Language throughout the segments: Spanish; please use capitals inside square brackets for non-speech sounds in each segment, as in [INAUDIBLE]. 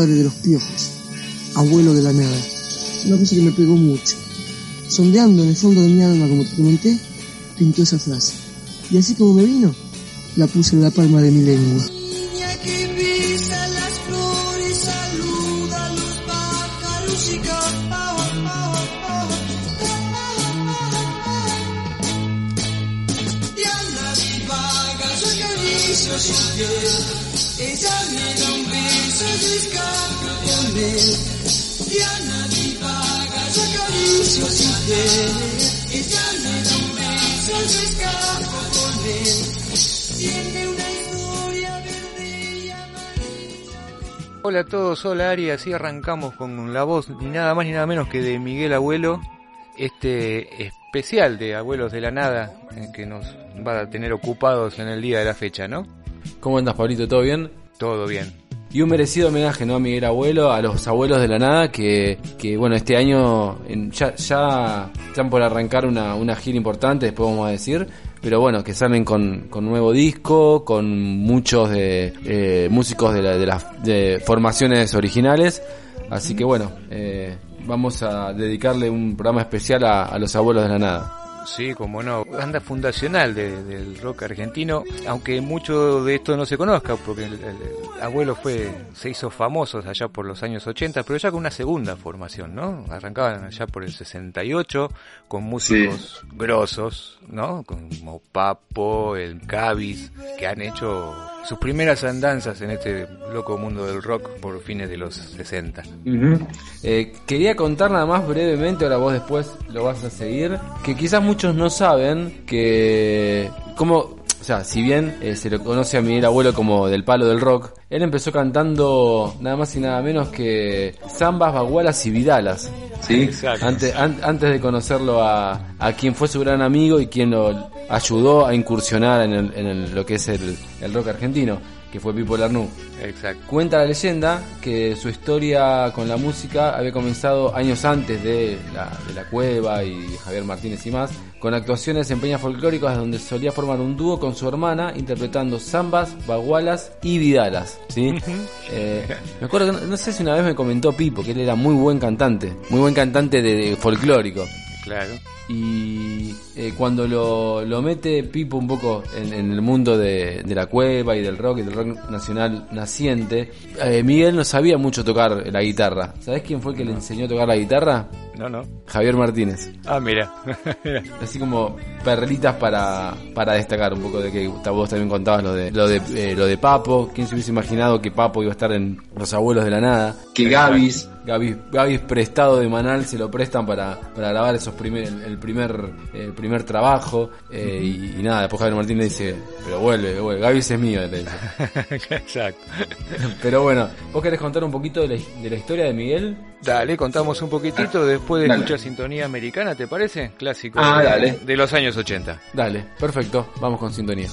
Padre de los piojos, abuelo de la nada. Una cosa que me pegó mucho. Sondeando en el fondo de mi alma, como te comenté, pintó esa frase. Y así como me vino, la puse en la palma de mi lengua. Hola a todos, hola Ari, así arrancamos con la voz ni nada más ni nada menos que de Miguel Abuelo, este especial de Abuelos de la Nada eh, que nos va a tener ocupados en el día de la fecha, ¿no? ¿Cómo andas, Pablito? ¿Todo bien? Todo bien. Y un merecido homenaje, ¿no? A Miguel Abuelo, a los abuelos de la nada, que, que bueno, este año en- ya, ya están por arrancar una, una gira importante, después vamos a decir, pero bueno, que salen con, con nuevo disco, con muchos de eh, músicos de, la- de las de formaciones originales, así que bueno, eh, vamos a dedicarle un programa especial a, a los abuelos de la nada. Sí, como no, banda fundacional de- del rock argentino, aunque mucho de esto no se conozca, porque el, el- el abuelo fue se hizo famoso allá por los años 80, pero ya con una segunda formación, ¿no? Arrancaban allá por el 68 con músicos grosos, ¿no? Como Papo, el Cavis, que han hecho sus primeras andanzas en este loco mundo del rock por fines de los 60. Eh, quería contar nada más brevemente, ahora vos después lo vas a seguir, que quizás muchos no saben que como, o sea, si bien eh, se lo conoce a Miguel Abuelo como del palo del rock, él empezó cantando nada más y nada menos que zambas, bagualas y vidalas. ¿sí? Exacto. Antes, an- antes de conocerlo a, a quien fue su gran amigo y quien lo ayudó a incursionar en, el- en el- lo que es el, el rock argentino, que fue Pipo Larnú. Exacto. Cuenta la leyenda que su historia con la música había comenzado años antes de la, de la Cueva y Javier Martínez y más, con actuaciones en peñas folclóricas donde solía formar un dúo con su hermana interpretando zambas, bagualas y vidalas. ¿sí? [LAUGHS] Eh, me acuerdo que no, no sé si una vez me comentó Pipo que él era muy buen cantante, muy buen cantante de, de folclórico. Claro. Y eh, cuando lo, lo mete Pipo un poco en, el mundo de, la cueva y del rock y del rock nacional naciente, eh, Miguel no sabía mucho tocar la guitarra. ¿Sabés quién fue que le enseñó a tocar la guitarra? No, no. Javier Martínez. Ah, mira. [LAUGHS] Así como perlitas para, para destacar un poco de que vos también contabas lo de lo de eh, lo de Papo. ¿Quién se hubiese imaginado que Papo iba a estar en Los Abuelos de la Nada? Que Gavis. Gaby, Gaby prestado de Manal se lo prestan para, para grabar esos primer, el primer el primer trabajo eh, y, y nada, después Javier Martínez dice, pero vuelve, vuelve, Gaby es mío, le dice. [LAUGHS] Exacto. Pero bueno, ¿vos querés contar un poquito de la, de la historia de Miguel? Dale, contamos un poquitito después de Dale. escuchar Sintonía Americana, ¿te parece? Clásico Ah, de, dale. de los años 80. Dale, perfecto, vamos con sintonía.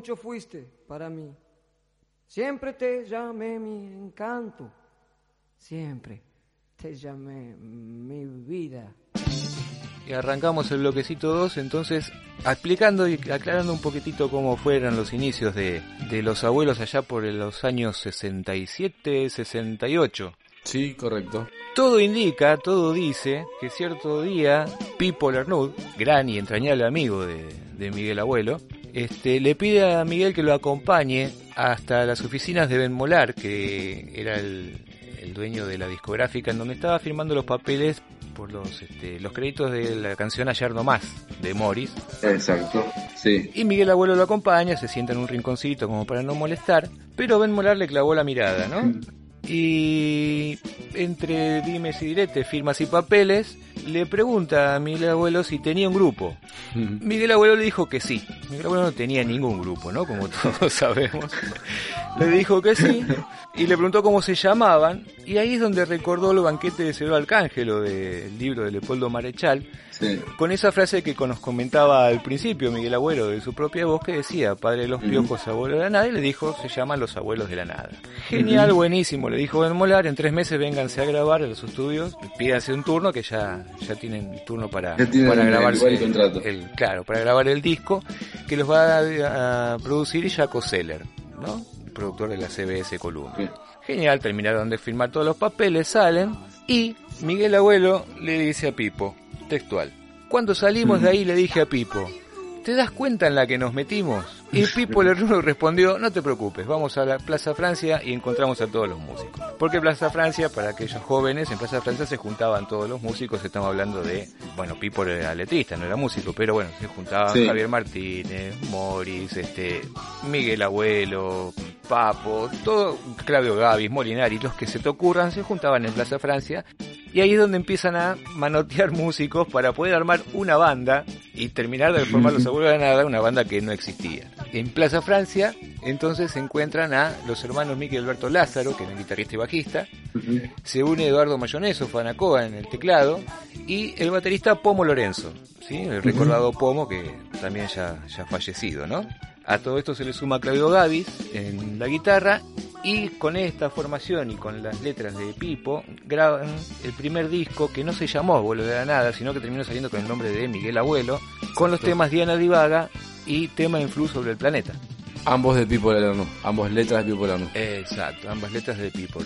Mucho fuiste para mí. Siempre te llamé mi encanto, siempre te llamé mi vida. Y arrancamos el bloquecito 2, entonces explicando y aclarando un poquitito cómo fueron los inicios de, de los abuelos allá por los años 67, 68. Sí, correcto. Todo indica, todo dice que cierto día Pipo Lernud, gran y entrañable amigo de, de Miguel Abuelo, este, le pide a Miguel que lo acompañe hasta las oficinas de Ben Molar, que era el, el dueño de la discográfica, en donde estaba firmando los papeles por los, este, los créditos de la canción Ayer No Más, de Morris. Exacto, sí. Y Miguel Abuelo lo acompaña, se sienta en un rinconcito como para no molestar, pero Ben Molar le clavó la mirada, ¿no? Y entre dimes y diretes, firmas y papeles, le pregunta a Miguel Abuelo si tenía un grupo. [LAUGHS] Miguel Abuelo le dijo que sí. Miguel Abuelo no tenía ningún grupo, ¿no? Como [LAUGHS] todos sabemos. Le dijo que sí y le preguntó cómo se llamaban. Y ahí es donde recordó el banquete de Cero Arcángelo del libro de Leopoldo Marechal. Sí. Con esa frase que nos comentaba al principio Miguel Abuelo de su propia voz que decía, padre de los piojos, abuelo de la nada, y le dijo, se llaman los abuelos de la nada. Genial, buenísimo, le dijo Ben Molar, en tres meses vénganse a grabar a los estudios, pídanse un turno que ya, ya tienen turno para, tienen para el- grabarse el el- claro, para grabar el disco, que los va a, a producir Jaco Seller, ¿no? El productor de la CBS Columbia. Genial, terminaron de firmar todos los papeles, salen y Miguel Abuelo le dice a Pipo, textual, cuando salimos de ahí le dije a Pipo, ¿te das cuenta en la que nos metimos? Y Pipo le respondió, no te preocupes, vamos a la Plaza Francia y encontramos a todos los músicos. Porque Plaza Francia, para aquellos jóvenes, en Plaza Francia se juntaban todos los músicos, estamos hablando de, bueno, Pipo era letrista, no era músico, pero bueno, se juntaban Sí. Javier Martínez, Morris, este, Miguel Abuelo, Papo, todo, Claudio Gavis, Molinari, los que se te ocurran, se juntaban en Plaza Francia y ahí es donde empiezan a manotear músicos para poder armar una banda y terminar de formar los abuelos de nada, una banda que no existía. En Plaza Francia, entonces se encuentran a los hermanos Miguel Alberto Lázaro, que eran guitarrista y bajista, se une Eduardo Mayoneso, Fanacoa en el teclado, y el baterista Pomo Lorenzo, ¿sí? el recordado Pomo que también ya, ya fallecido, ¿no? A todo esto se le suma Claudio Gavis en la guitarra y con esta formación y con las letras de Pipo graban el primer disco que no se llamó Abuelo de la Nada, sino que terminó saliendo con el nombre de Miguel Abuelo, con los temas Diana Divaga y tema Influ sobre el planeta. Ambos de Pipo Lerno, ambos letras de Pipo Lerno. Exacto, ambas letras de People.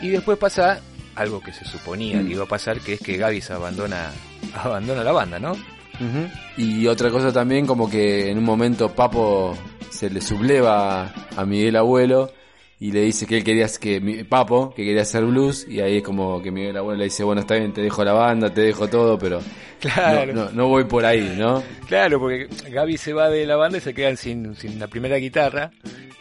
Y después pasa algo que se suponía Mm. que iba a pasar, que es que Gaby se abandona, [LAUGHS] abandona la banda, ¿no? Ujú. Y otra cosa también, como que en un momento Papo se le subleva a Miguel Abuelo y le dice que él quería que Papo, que quería hacer blues, y ahí es como que Miguel Abuelo le dice, bueno, está bien, te dejo la banda, te dejo todo, pero Claro. no, no, no voy por ahí, ¿no? Claro, porque Gaby se va de la banda y se quedan sin, sin la primera guitarra.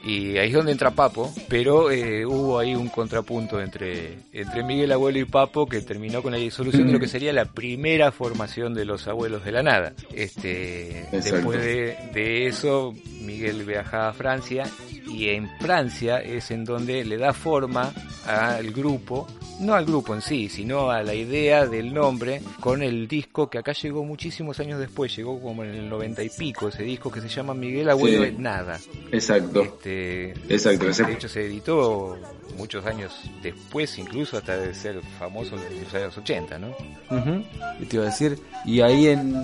Y ahí es donde entra Papo, pero eh, hubo ahí un contrapunto entre, entre Miguel Abuelo y Papo que terminó con la disolución de lo que sería la primera formación de los abuelos de la nada. Este, Exacto. después de, de eso, Miguel viaja a Francia y en Francia es en donde le da forma al grupo, no al grupo en sí, sino a la idea del nombre con el disco que acá llegó muchísimos años después, llegó como en el noventa y pico, ese disco que se llama Miguel Abuelo Sí. es Nada. Exacto. Este, Exacto, de hecho se editó muchos años después, incluso hasta de ser famoso en los años 80, ¿no? Ujú. ¿Qué te iba a decir? Y ahí en,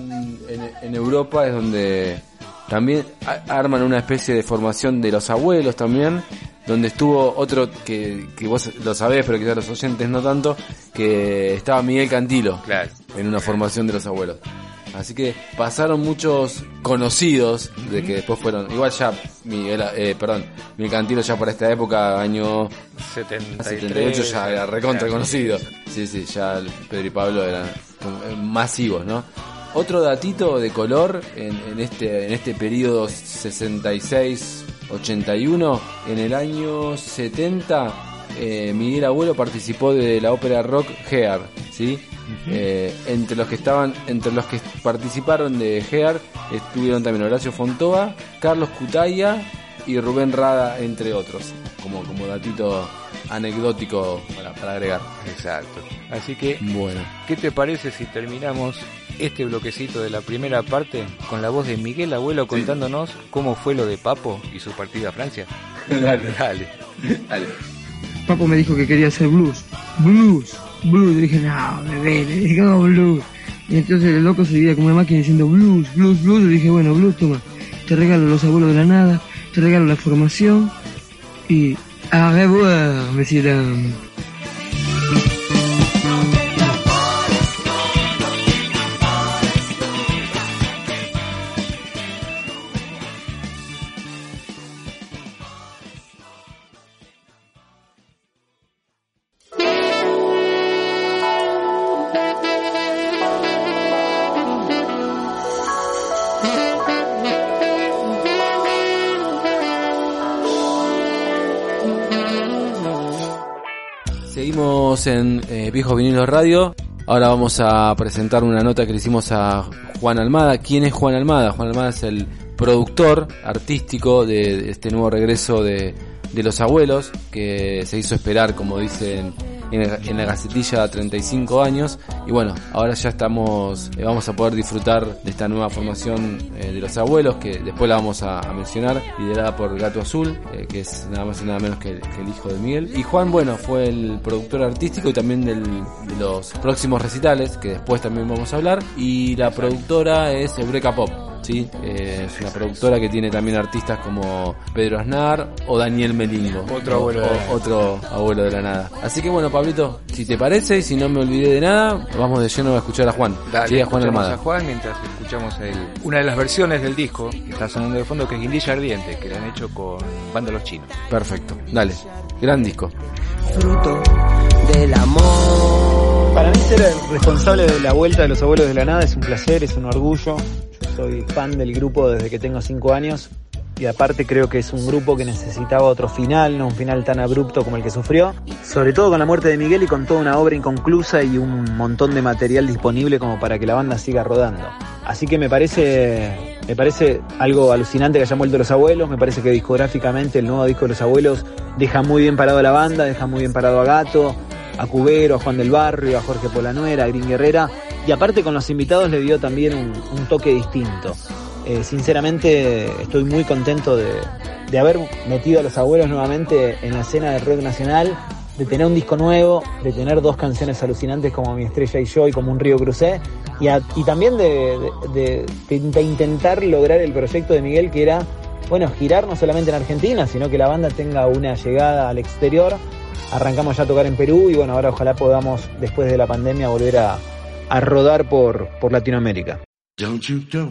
en, en Europa es donde también arman una especie de formación de los abuelos también, donde estuvo otro que, que vos lo sabés, pero quizás los oyentes no tanto, que estaba Miguel Cantilo Claro. en una formación de los abuelos. Así que pasaron muchos conocidos de que después fueron, igual ya Miguel, eh, perdón, Miguel Cantilo ya por esta época, año 73, 78 ya era recontra conocido. Sí, sí, ya Pedro y Pablo eran eh, masivos, ¿no? Otro datito de color en, en este en este periodo 66 81 en el año 70 eh, Miguel Abuelo participó de la ópera rock Gear, ¿sí? Eh, entre los que estaban entre los que participaron de Gear estuvieron también Horacio Fontova, Carlos Cutaya y Rubén Rada entre otros, como como datito anecdótico para, para agregar. Exacto. Así que, Bueno. ¿qué te parece si terminamos este bloquecito de la primera parte con la voz de Miguel Abuelo contándonos cómo fue lo de Papo y su partida a Francia? [LAUGHS] Dale. Dale. Dale. Papo me dijo que quería hacer blues. Blues, blues. Le dije, no, bebé, le dije, no, blues. Y entonces el loco seguía como una máquina diciendo blues, blues, blues. Le dije, bueno, blues, toma. Te regalo los abuelos de la nada, te regalo la formación. Y a revoir, monsieur dame. En eh, Viejos Vinilos Radio. Ahora vamos a presentar una nota que le hicimos a Juan Almada. ¿Quién es Juan Almada? Juan Almada es el productor artístico de este nuevo regreso de, de Los Abuelos, que se hizo esperar, como dicen en, la gacetilla, 35 años. Y bueno, ahora ya estamos, eh, vamos a poder disfrutar de esta nueva formación eh, de Los Abuelos, que después la vamos a, mencionar, liderada por Gato Azul, eh, que es nada más y nada menos que, el hijo de Miguel. Y Juan, bueno, fue el productor artístico y también de los próximos recitales, que después también vamos a hablar. Y la productora es Eureka Pop. ¿Sí? Eh, es una productora que tiene también artistas como Pedro Aznar o Daniel Melingo. Otro abuelo de la O- nada. otro abuelo de la nada. Así que bueno, Pablito, si te parece y si no me olvidé de nada, vamos de lleno a escuchar a Juan. Dale, Sí, a Juan Armada. a Juan mientras escuchamos el- una de las versiones del disco que está sonando de fondo, que es Guindilla Ardiente, que la han hecho con Banda Los Chinos. Perfecto. Dale. Gran disco. fruto del amor. Para mí ser el responsable de la vuelta de los abuelos de la nada es un placer, es un orgullo. Soy fan del grupo desde que tengo cinco años y aparte creo que es un grupo que necesitaba otro final, no un final tan abrupto como el que sufrió. Sobre todo con la muerte de Miguel y con toda una obra inconclusa y un montón de material disponible como para que la banda siga rodando. Así que me parece, me parece algo alucinante que hayan vuelto los abuelos, me parece que discográficamente el nuevo disco de los abuelos deja muy bien parado a la banda, deja muy bien parado a Gato, a Cubero, a Juan del Barrio, a Jorge Polanuera, a Green Guerrera, y aparte con los invitados le dio también un, toque distinto. Eh, sinceramente estoy muy contento de, de haber metido a los abuelos nuevamente en la escena del rock nacional, de tener un disco nuevo, de tener dos canciones alucinantes como Mi Estrella y Yo y como Un Río Crucé, y, y también de, de- de- de intentar lograr el proyecto de Miguel que era bueno, girar no solamente en Argentina, sino que la banda tenga una llegada al exterior. Arrancamos ya a tocar en Perú y bueno, ahora ojalá podamos, después de la pandemia, volver a, a rodar por, por Latinoamérica. Don't you go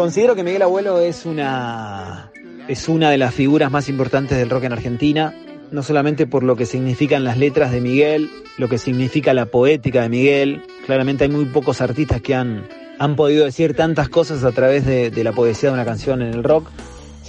Considero que Miguel Abuelo es una, es una de las figuras más importantes del rock en Argentina, no solamente por lo que significan las letras de Miguel, lo que significa la poética de Miguel. Claramente hay muy pocos artistas que han, han podido decir tantas cosas a través de, de la poesía de una canción en el rock,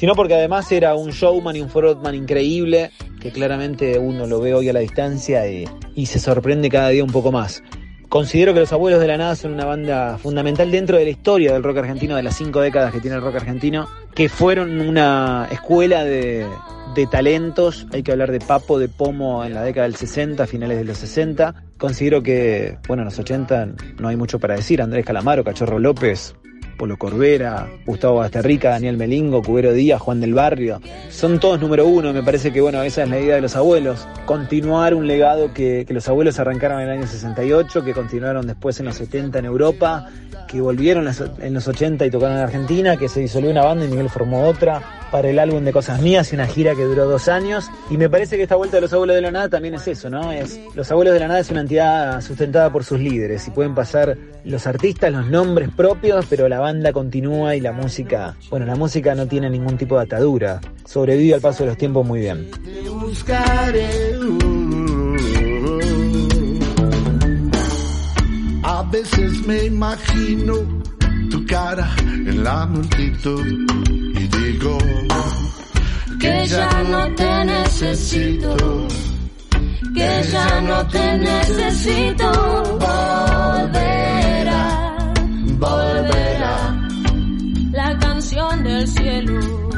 sino porque además era un showman y un frontman increíble, que claramente uno lo ve hoy a la distancia y, y se sorprende cada día un poco más. Considero que Los Abuelos de la Nada son una banda fundamental dentro de la historia del rock argentino, de las cinco décadas que tiene el rock argentino, que fueron una escuela de, de talentos. Hay que hablar de Papo, de Pomo en la década del 60, finales de los 60. Considero que, bueno, en los 80 no hay mucho para decir. Andrés Calamaro, Cachorro López, Polo Corbera, Gustavo Basterrica, Daniel Melingo, Cubero Díaz, Juan del Barrio. Son todos número uno, me parece que bueno, esa es la idea de los abuelos. Continuar un legado que, que los abuelos arrancaron en el año 68, que continuaron después en los 70 en Europa, que volvieron en los 80 y tocaron en Argentina, que se disolvió una banda y Miguel formó otra para el álbum de Cosas Mías y una gira que duró dos años. Y me parece que esta vuelta de los abuelos de la nada también es eso, ¿no? Es, los abuelos de la nada es una entidad sustentada por sus líderes y pueden pasar los artistas, los nombres propios, pero la banda continúa y la música, bueno, la música no tiene ningún tipo de atadura. Sobrevive al paso de los tiempos muy bien. A veces me imagino tu cara en la multitud digo que ya no te necesito, que ya no te necesito, volverá, volverá la canción del cielo.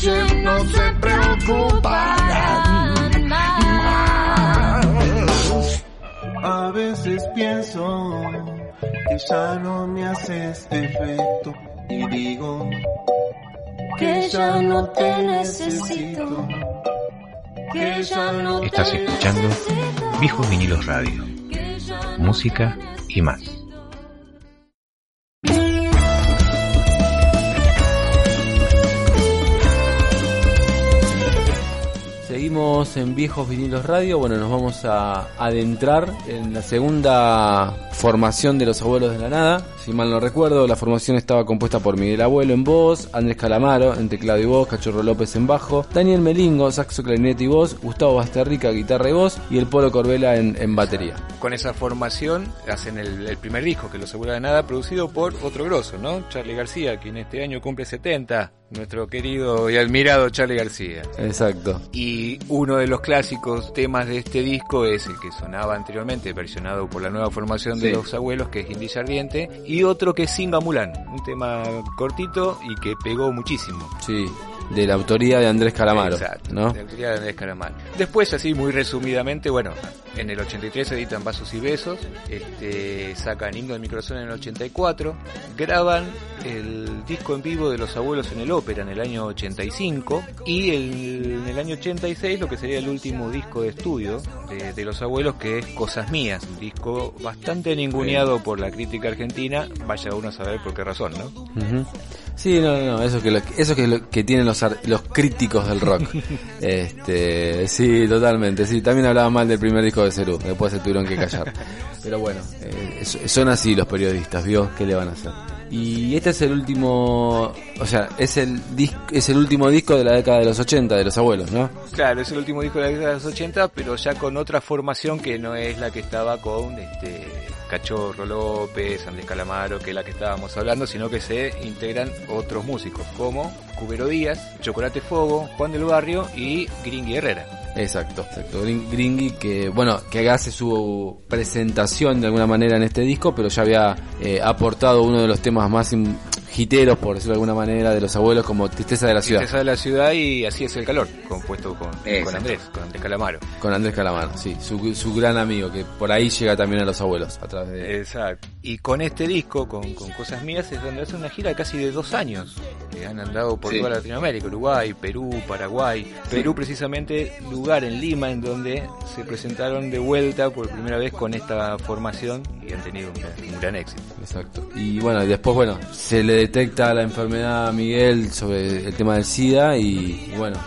Noche no se preocuparán más. A veces pienso que ya no me haces efecto y digo Que ya no te necesito, que ya no te Estás escuchando Viejos Vinilos Radio. Música y más. En Viejos Vinilos Radio. Bueno, nos vamos a adentrar en la segunda formación de los Abuelos de la Nada. Si mal no recuerdo, la formación estaba compuesta por Miguel Abuelo en voz, Andrés Calamaro en teclado y voz, Cachorro López en bajo, Daniel Melingo, saxo, clarinete y voz, Gustavo Basterrica, guitarra y voz y el Polo Corbela en, en batería. Con esa formación hacen el, el primer disco, que lo asegura de nada, producido por otro grosso, ¿no? Charlie García, quien este año cumple 70, nuestro querido y admirado Charlie García. Exacto. Y uno de los clásicos temas de este disco es el que sonaba anteriormente, versionado por la nueva formación de Sí. los abuelos, que es Indilla Ardiente, y otro que es Singa Mulan, un tema cortito y que pegó muchísimo. Sí, de la autoría de Andrés Calamaro, Exacto, ¿no? de autoría de Andrés Calamaro. Después, así muy resumidamente, bueno, en el 83 editan Vasos y Besos, este, sacan Himno de mi corazón en el 84, graban el disco en vivo de Los Abuelos en el Ópera en el año 85 y el- en el año 86 lo que sería el último disco de estudio de, de Los Abuelos que es Cosas Mías, un disco bastante ninguneado por la crítica argentina, vaya uno a saber por qué razón, ¿no? Ujú. Sí, no, no, no, eso que lo, eso que lo que tienen los ar- los críticos del rock. [LAUGHS] este, sí, totalmente. Sí, también hablaba mal del primer disco de Cerú, después se tuvieron que callar. [LAUGHS] Pero bueno, eh, son así los periodistas, ¿vio? ¿Qué le van a hacer? Y este es el último, o sea, es el es el último disco de la década de los 80 de los abuelos, ¿no? Claro, es el último disco de la década de los 80, pero ya con otra formación que no es la que estaba con este Cachorro López, Andrés Calamaro, que es la que estábamos hablando, sino que se integran otros músicos como Cubero Díaz, Chocolate Fogo, Juan del Barrio y Gringy Herrera. Exacto, exacto. Gring- Gringy que, bueno, que hace su presentación de alguna manera en este disco, pero ya había eh, aportado uno de los temas más hiteros, por decirlo de alguna manera, de los abuelos como Tristeza de la Ciudad. Tristeza de la ciudad y así es el calor, compuesto con. Andrés, con Andrés Calamaro. Con Andrés Calamaro, sí, su, su gran amigo, que por ahí llega también a los abuelos, a través de... Exacto. Y con este disco, con, con Cosas Mías, es donde hace una gira casi de dos años, que han andado por Sí. toda Latinoamérica, Uruguay, Perú, Paraguay. Perú precisamente, lugar en Lima en donde se presentaron de vuelta por primera vez con esta formación y han tenido un gran, un gran éxito. Exacto. Y bueno, y después, bueno, se le detecta la enfermedad Miguel sobre el tema del SIDA y bueno,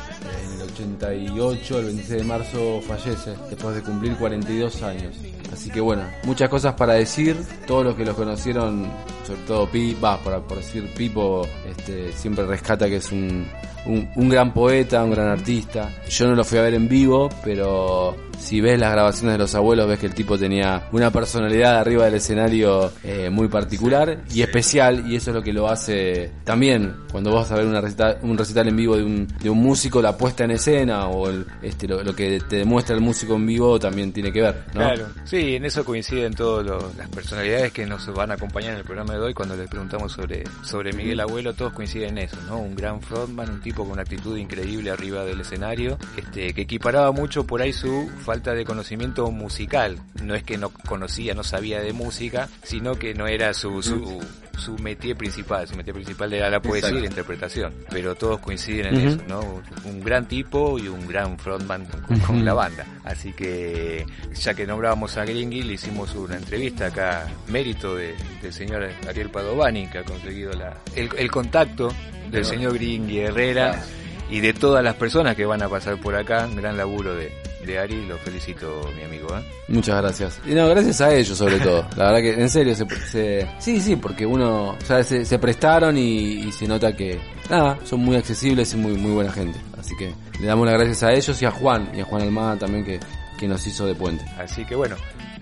en el 88, el 26 de marzo fallece, después de cumplir 42 años. Así que bueno, muchas cosas para decir, todos los que los conocieron, sobre todo Pi, va, por, por decir Pipo, este, siempre rescata que es un, un, un gran poeta, un gran artista. Yo no lo fui a ver en vivo, pero si ves las grabaciones de los abuelos ves que el tipo tenía una personalidad arriba del escenario eh, muy particular y especial y eso es lo que lo hace también cuando vas a ver una recita- un recital en vivo de un, de un músico la puesta en escena o el- este, lo, lo que te demuestra el músico en vivo también tiene que ver ¿no? Claro, sí, en eso coinciden todas las personalidades que nos van a acompañar en el programa de hoy cuando les preguntamos sobre, sobre Miguel Abuelo, todos coinciden en eso, ¿no? Un gran frontman, un tipo con una actitud increíble arriba del escenario, este, que equiparaba mucho por ahí su falta de conocimiento musical. No es que no conocía, no sabía de música, sino que no era su, su, su métier principal, su métier principal era la poesía y la interpretación. Pero todos coinciden en eso, ¿no? Un gran tipo y un gran frontman con, la banda. Así que, ya que nombrábamos a Gringy, le hicimos una entrevista acá, mérito de- del señor Ariel Padovani, que ha conseguido la, el, el contacto del señor Gringy Herrera y de todas las personas que van a pasar por acá. Un gran laburo de, de Ari, lo felicito, mi amigo. ¿eh? Muchas gracias. Y no, gracias a ellos sobre todo. La verdad que en serio se, se- sí, sí, porque uno, o sea, se, se prestaron y, y se nota que nada, son muy accesibles y muy muy buena gente. Así que le damos las gracias a ellos y a Juan y a Juan Almada también que, que nos hizo de puente. Así que bueno,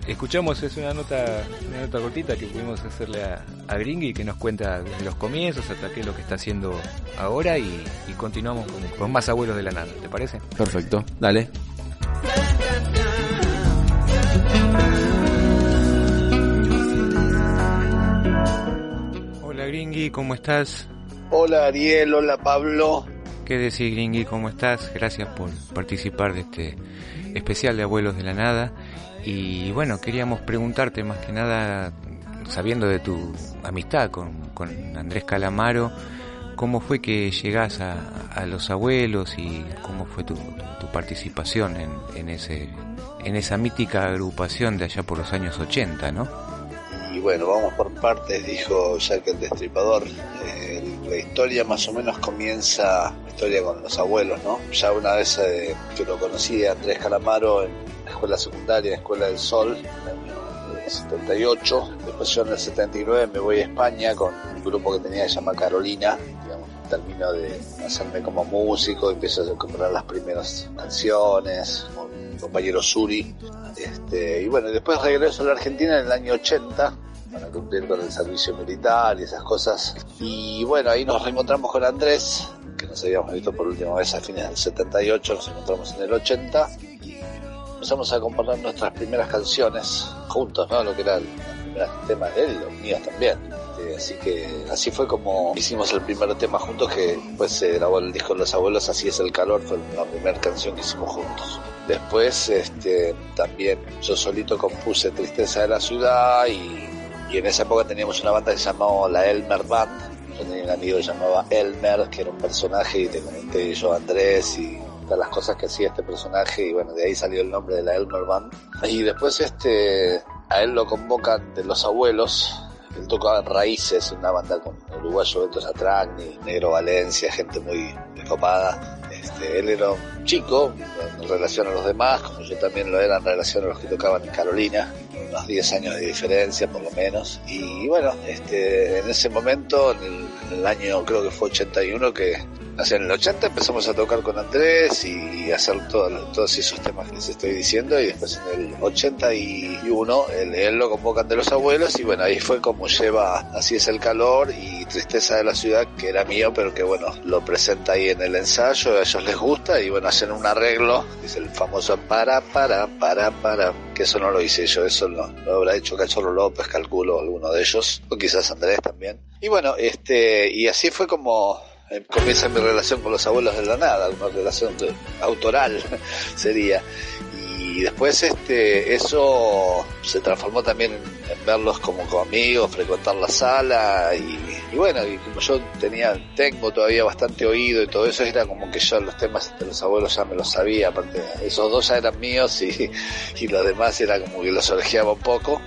escuchamos, es una nota, una nota cortita que pudimos hacerle a, a Gringy que nos cuenta desde los comienzos hasta qué es lo que está haciendo ahora y, y continuamos con, con más abuelos de la nada, ¿te parece? Perfecto, dale. Hola Gringy, ¿cómo estás? Hola Ariel, hola Pablo. ¿Qué decís Gringy? ¿Cómo estás? Gracias por participar de este especial de Abuelos de la Nada. Y bueno, queríamos preguntarte más que nada, sabiendo de tu amistad con, con Andrés Calamaro, ¿cómo fue que llegás a, a los abuelos y cómo fue tu, tu participación en, en, ese, en esa mítica agrupación de allá por los años 80, ¿no? Y bueno, vamos por partes, dijo Jack el Destripador. Eh, la historia más o menos comienza, historia con los abuelos, ¿no? Ya una vez eh, que lo conocí Andrés Calamaro en la escuela secundaria, Escuela del Sol, en eh, 78. Después yo en el 79 me voy a España con un grupo que tenía que se llama Carolina, termino de hacerme como músico, empiezo a comprar las primeras canciones con mi compañero Suri. Este, y bueno, después regreso a la Argentina en el año 80 para cumplir con el servicio militar y esas cosas. Y bueno, ahí nos reencontramos con Andrés, que nos habíamos visto por última vez a fines del 78, nos encontramos en el 80 y empezamos a componer nuestras primeras canciones juntos, ¿no? Lo que eran los primeros temas de él, los míos también. Este, así que así fue como hicimos el primer tema juntos, que después se grabó el disco de los abuelos, Así es el calor, fue la primera canción que hicimos juntos. Después este, también yo solito compuse Tristeza de la Ciudad y, y en esa época teníamos una banda que se llamaba la Elmer Band. Yo tenía un amigo que se llamaba Elmer, que era un personaje y te comenté yo Andrés y las cosas que hacía este personaje y bueno, de ahí salió el nombre de la Elmer Band. Y después este, a él lo convocan de los abuelos. Él tocaba Raíces, una banda con uruguayo Beto Satragni, Negro Valencia, gente muy, muy copada. Este, él era un chico en relación a los demás, como yo también lo era en relación a los que tocaban en Carolina, unos 10 años de diferencia por lo menos. Y bueno, este, en ese momento, en el, en el año creo que fue 81, que En el 80 empezamos a tocar con Andrés y hacer todo- todos esos temas que les estoy diciendo y después en el 81 él, él lo convocan de los abuelos y bueno, ahí fue como lleva Así es el calor y Tristeza de la ciudad que era mío pero que bueno, lo presenta ahí en el ensayo, a ellos les gusta y bueno, hacen un arreglo, es el famoso para, para, para, para, que eso no lo hice yo, eso lo, lo habrá hecho Cachorro López, calculo, alguno de ellos, o quizás Andrés también. Y bueno, este, y así fue como eh, comienza mi relación con los abuelos de la nada, una relación de- autoral [LAUGHS] sería. Y después este eso se transformó también en, verlos como, como amigos, frecuentar la sala y, y bueno, y como yo tenía, tengo todavía bastante oído y todo eso, era como que yo los temas de los abuelos ya me los sabía, aparte esos dos ya eran míos y, [LAUGHS] y los demás era como que los orejeaba un poco.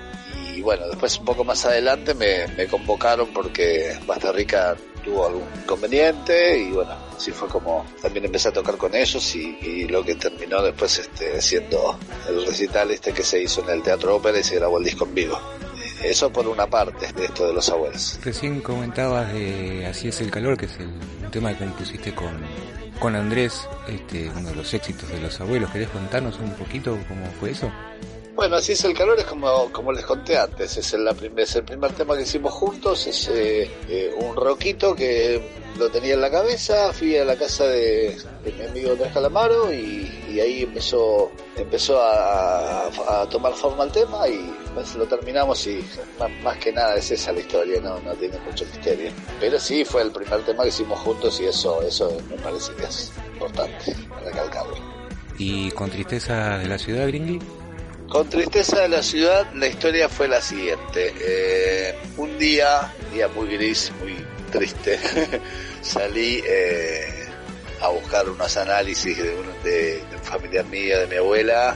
Y bueno, después un poco más adelante me, me convocaron porque Basta Rica tuvo algún inconveniente y bueno, así fue como también empecé a tocar con ellos y, y lo que terminó después este, siendo el recital este que se hizo en el Teatro Ópera y se grabó el disco en vivo. Eh, Eso por una parte de esto de los abuelos. Recién comentabas de Así es el calor, que es el, un tema que compusiste con, con Andrés, este, uno de los éxitos de los abuelos. ¿Querés contarnos un poquito cómo fue eso? Bueno, así es el calor, es como, como les conté antes, es el, la prim- es el primer tema que hicimos juntos, es eh, eh, un roquito que lo tenía en la cabeza, fui a la casa de, mi amigo Andrés Calamaro y, y ahí empezó empezó a, tomar forma el tema y pues lo terminamos y más, que nada es esa la historia, no, no tiene mucho misterio. Pero sí fue el primer tema que hicimos juntos y eso, eso me parece que es importante recalcarlo. Y con Tristeza de la Ciudad, Gringui. Con Tristeza de la Ciudad, la historia fue la siguiente. Eh, un día, día muy gris, muy triste, [LAUGHS] salí eh, a buscar unos análisis de un, de, de un familiar mío, de mi abuela,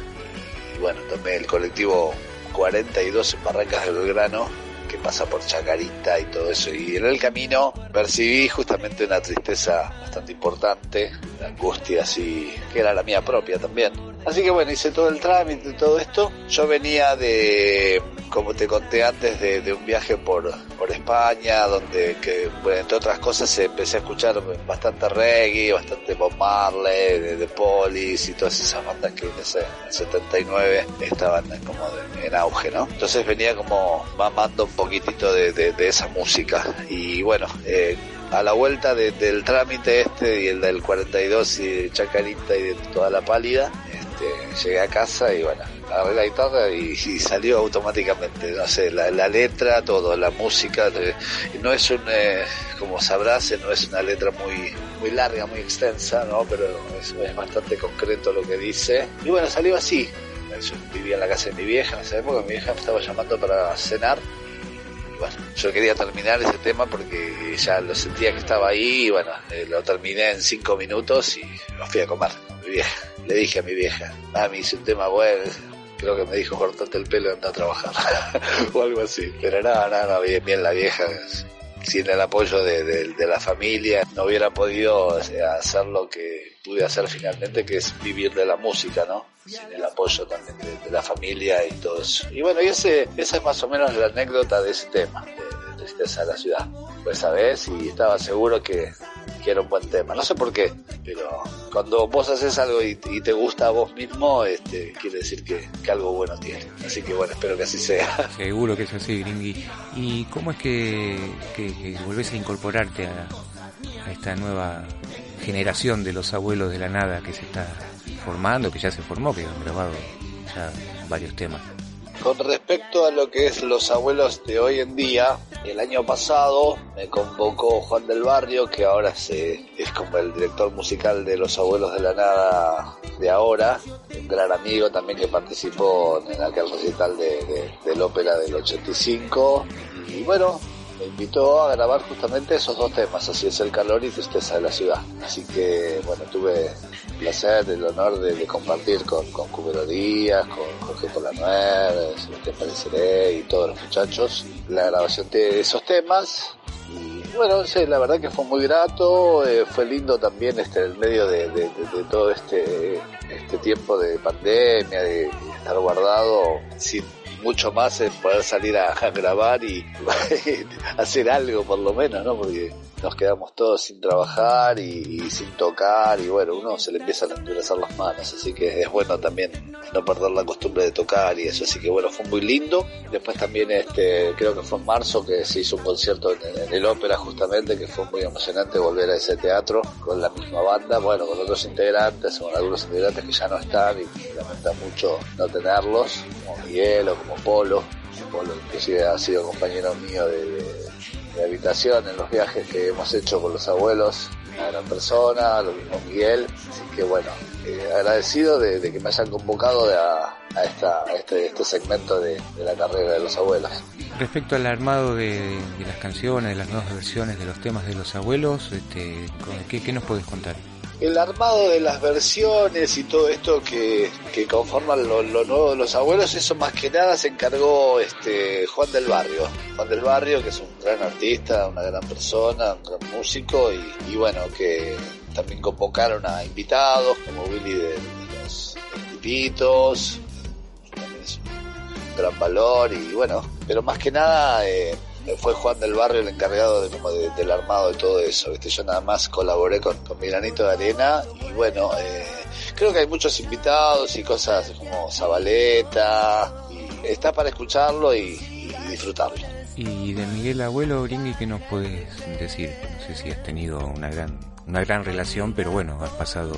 y bueno, tomé el colectivo 42 en Barrancas de Belgrano, que pasa por Chacarita y todo eso, y en el camino percibí justamente una tristeza bastante importante, una angustia así, que era la mía propia también. Así que bueno, hice todo el trámite y todo esto. Yo venía de, como te conté antes, de, de un viaje por, por España, donde, que, bueno, entre otras cosas, empecé a escuchar bastante reggae, bastante Bob Marley, de, de Police y todas esas bandas que en ese en el 79 estaban como de- en auge, ¿no? Entonces venía como mamando un poquitito de, de- esa música. Y bueno, eh, a la vuelta de- del trámite este y el del 42 y de Chacarita y de toda la pálida, este, llegué a casa y bueno, agarré la guitarra y, salió automáticamente, no sé, la, la letra, todo, la música, eh, no es un, eh, como sabrás, eh, no es una letra muy, muy larga, muy extensa, ¿no? Pero es, bastante concreto lo que dice. Y bueno, salió así. Yo vivía en la casa de mi vieja en esa época, mi vieja me estaba llamando para cenar bueno, yo quería terminar ese tema porque ya lo sentía que estaba ahí y bueno, eh, lo terminé en cinco minutos y me fui a comer con mi. Le dije a mi vieja, mami, hice un tema bueno, creo que me dijo cortate el pelo y anda a trabajar [LAUGHS] o algo así. Pero nada, nada, no, bien, la vieja. Sin el apoyo de, de- la familia no hubiera podido hacer lo que pude hacer finalmente, que es vivir de la música, ¿no? Sin el apoyo también de, de la familia y todo eso. Y bueno, y ese, esa es más o menos la anécdota de ese tema, de, de Tristeza de la Ciudad. Pues sabes, y estaba seguro que, que era un buen tema. No sé por qué, pero cuando vos haces algo y, y te gusta a vos mismo, este, quiere decir que, que algo bueno tiene. Así que bueno, espero que así sea. [LAUGHS] Seguro que es así, Gringui. ¿Y cómo es que, que, que volvés a incorporarte a, a esta nueva generación de los abuelos de la nada que se está formando, que ya se formó, que han grabado ya varios temas? Con respecto a lo que es los abuelos de hoy en día, el año pasado me convocó Juan del Barrio, que ahora es como el director musical de los abuelos de la nada de ahora, un gran amigo también que participó en aquel recital de, de- ópera del 85. Y bueno, me invitó a grabar justamente esos dos temas, así es el calor y tristeza de la ciudad. Así que bueno, tuve el placer, el honor de, compartir con, con Cubero Díaz, con Jorge Polanuer, Sebastián Pareceré y todos los muchachos la grabación de esos temas. Y bueno, sí, la verdad que fue muy grato, eh, fue lindo también este, en medio de, de- todo este, este tiempo de pandemia, de, de estar guardado sin mucho más en poder salir a, a grabar y [LAUGHS] hacer algo por lo menos, ¿no? Porque nos quedamos todos sin trabajar y, sin tocar y bueno, uno se le empiezan a endurecer las manos, así que es bueno también no perder la costumbre de tocar y eso, así que bueno, fue muy lindo. Después también este, creo que fue en marzo que se hizo un concierto en, el ópera justamente, que fue muy emocionante volver a ese teatro con la misma banda, bueno, con otros integrantes, con algunos integrantes que ya no están y me lamenta mucho no tenerlos, como Miguel o como Polo. Polo inclusive ha sido compañero mío de- de habitación en los viajes que hemos hecho con los abuelos, una gran persona, lo mismo Miguel, así que bueno, eh, agradecido de, que me hayan convocado a, este, este segmento de, la carrera de los abuelos. Respecto al armado de, las canciones, de las nuevas versiones de los temas de los abuelos, este, ¿qué, qué nos puedes contar? El armado de las versiones y todo esto que, que conforman lo, lo nuevo de los abuelos, eso más que nada se encargó este Juan del Barrio. Juan del Barrio, que es un gran artista, una gran persona, un gran músico y, y bueno, que también convocaron a invitados como Willy de, de los Tipitos, también es un gran valor y bueno, pero más que nada eh, fue Juan del Barrio el encargado de, como de- del armado de todo eso, ¿viste? yo nada más colaboré con, con mi de arena y bueno, eh, creo que hay muchos invitados y cosas como Zabaleta y está para escucharlo y, disfrutarlo. Y de Miguel Abuelo, Gringui, ¿qué nos puedes decir? No sé si has tenido una gran, una gran relación, pero bueno, has pasado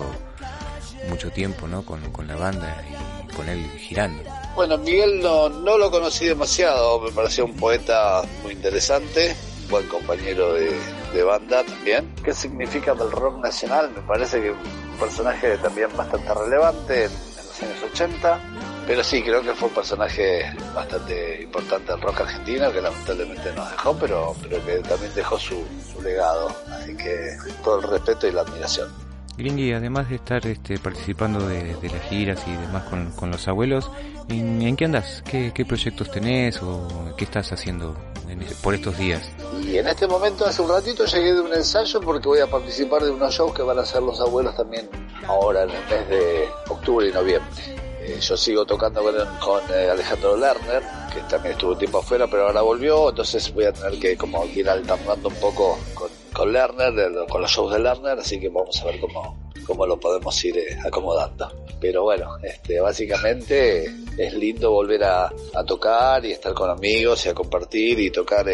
mucho tiempo, ¿no? Con, con la banda y con él girando. Bueno, Miguel no, no lo conocí demasiado, me pareció un poeta muy interesante, un buen compañero de, de banda también. ¿Qué significa del rock nacional? Me parece que un personaje también bastante relevante en, en los años 80, pero sí, creo que fue un personaje bastante importante del rock argentino, que lamentablemente nos dejó, pero, pero que también dejó su, su legado, así que todo el respeto y la admiración. Gringui, además de estar este, participando de, las giras y demás con, los abuelos, ¿en, qué andas? ¿Qué, ¿Qué proyectos tenés o qué estás haciendo en por estos días? Y en este momento, hace un ratito, llegué de un ensayo porque voy a participar de unos shows que van a hacer los abuelos también ahora en el mes de octubre y noviembre. Eh, yo sigo tocando con, eh, Alejandro Lerner, que también estuvo un tiempo afuera, pero ahora volvió, entonces voy a tener que como ir alternando un poco con, con Lerner, con los shows de Lerner, así que vamos a ver cómo, cómo lo podemos ir eh, acomodando. Pero bueno, este, básicamente es lindo volver a, tocar y estar con amigos y a compartir y tocar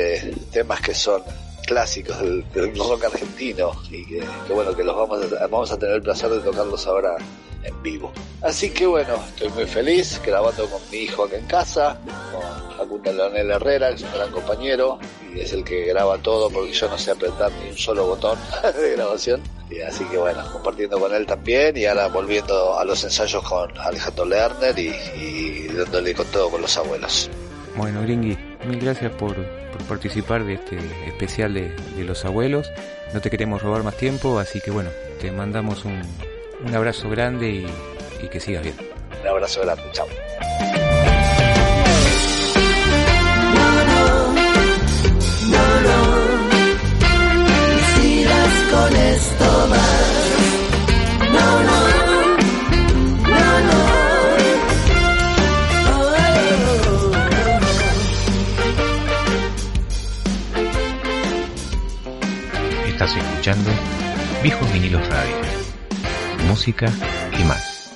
temas que son clásicos del, del rock argentino y que, que bueno que los vamos a, vamos a tener el placer de tocarlos ahora en vivo. Así que bueno, estoy muy feliz grabando con mi hijo acá en casa, con Facundo Leonel Herrera, que es un gran compañero y es el que graba todo porque yo no sé apretar ni un solo botón [LAUGHS] de grabación. Y así que bueno, compartiendo con él también y ahora volviendo a los ensayos con Alejandro Lerner y, y dándole con todo con los abuelos. Bueno, Gringui, mil gracias por, por participar de este especial de, de los abuelos. No te queremos robar más tiempo, así que bueno, te mandamos un, un abrazo grande y, y que sigas bien. Un abrazo grande, chao. No, no, sigas con esto más. Escuchando Viejos Vinilos Radio. Música y más.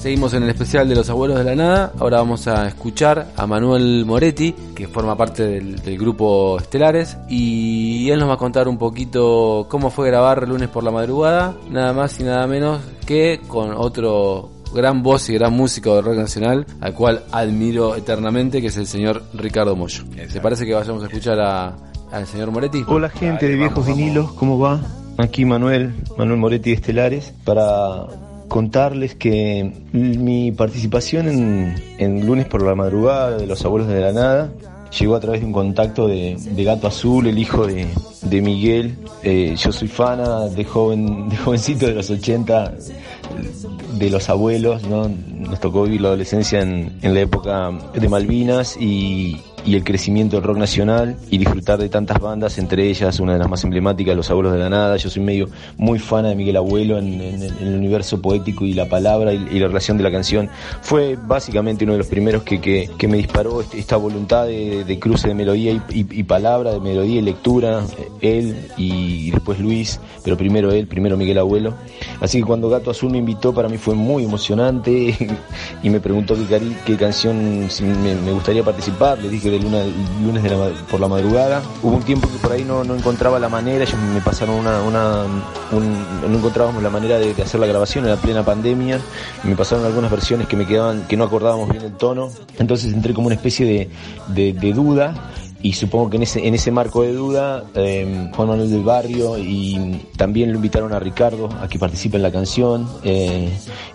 Seguimos en el especial de los abuelos de la nada. Ahora vamos a escuchar a Manuel Moretti, que forma parte del, del grupo Estelares. Y él nos va a contar un poquito cómo fue grabar lunes por la madrugada. Nada más y nada menos que con otro gran voz y gran músico de rock nacional, al cual admiro eternamente, que es el señor Ricardo Mollo. ¿Te parece que vayamos a escuchar a- al señor Moretti? Hola gente de Viejos Vinilos, ¿cómo va? Aquí Manuel, Manuel Moretti de Estelares, para contarles que mi participación en, en Lunes por la Madrugada de los Abuelos de la Nada llegó a través de un contacto de, de Gato Azul, el hijo de, de Miguel. Eh, yo soy fana de joven, [LAUGHS] de jovencito de los 80, de los abuelos, ¿no? Nos tocó vivir la adolescencia en, en la época de Malvinas y, y el crecimiento del rock nacional y disfrutar de tantas bandas, entre ellas una de las más emblemáticas, Los Abuelos de la Nada. Yo soy medio muy fan de Miguel Abuelo en, el universo poético y la palabra y, la relación de la canción. Fue básicamente uno de los primeros que, que, que me disparó este- esta voluntad de, de cruce de melodía y, y- palabra, de melodía y lectura. Él y después Luis, pero primero él, primero Miguel Abuelo. Así que cuando Gato Azul me invitó, para mí fue muy emocionante [LAUGHS] y me preguntó qué, qué canción me, me gustaría participar. Le dije de lunes de la por la madrugada. Hubo un tiempo que por ahí no, encontraba la manera, ellos me pasaron una, una un- no encontrábamos la manera de, hacer la grabación en la plena pandemia. Me pasaron algunas versiones que me quedaban, que no acordábamos bien el tono. Entonces entré como una especie de duda y supongo que en ese, en ese marco de duda, eh, Juan Manuel del Barrio y también lo invitaron a Ricardo a que participe en la canción eh,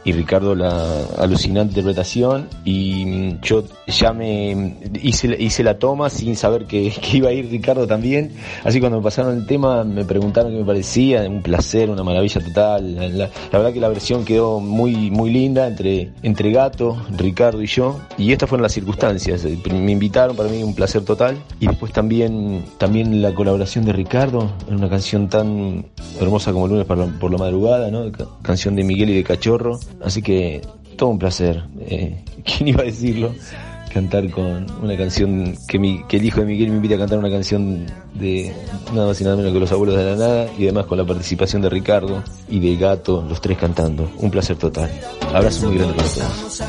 y Ricardo la alucinante interpretación y mm, yo ya me hice, hice la toma sin saber que, [LAUGHS] que iba a ir Ricardo también, así cuando me pasaron el tema me preguntaron qué me parecía, un placer, una maravilla total, la, la- la verdad que la versión quedó muy, muy linda entre, entre Gato, Ricardo y yo y estas fueron las circunstancias, me invitaron, para mí un placer total y después también, también la colaboración de Ricardo en una canción tan hermosa como Lunes por la, madrugada, ¿no? Ca- canción de Miguel y de Cachorro, así que todo un placer, eh, [LAUGHS] ¿quién iba a decirlo? Cantar con una canción que, mi, que el hijo de Miguel me invita a cantar una canción de nada más y nada menos que Los Abuelos de la Nada y además con la participación de Ricardo y de Gato, los tres cantando. Un placer total. Abrazo muy grande para todos.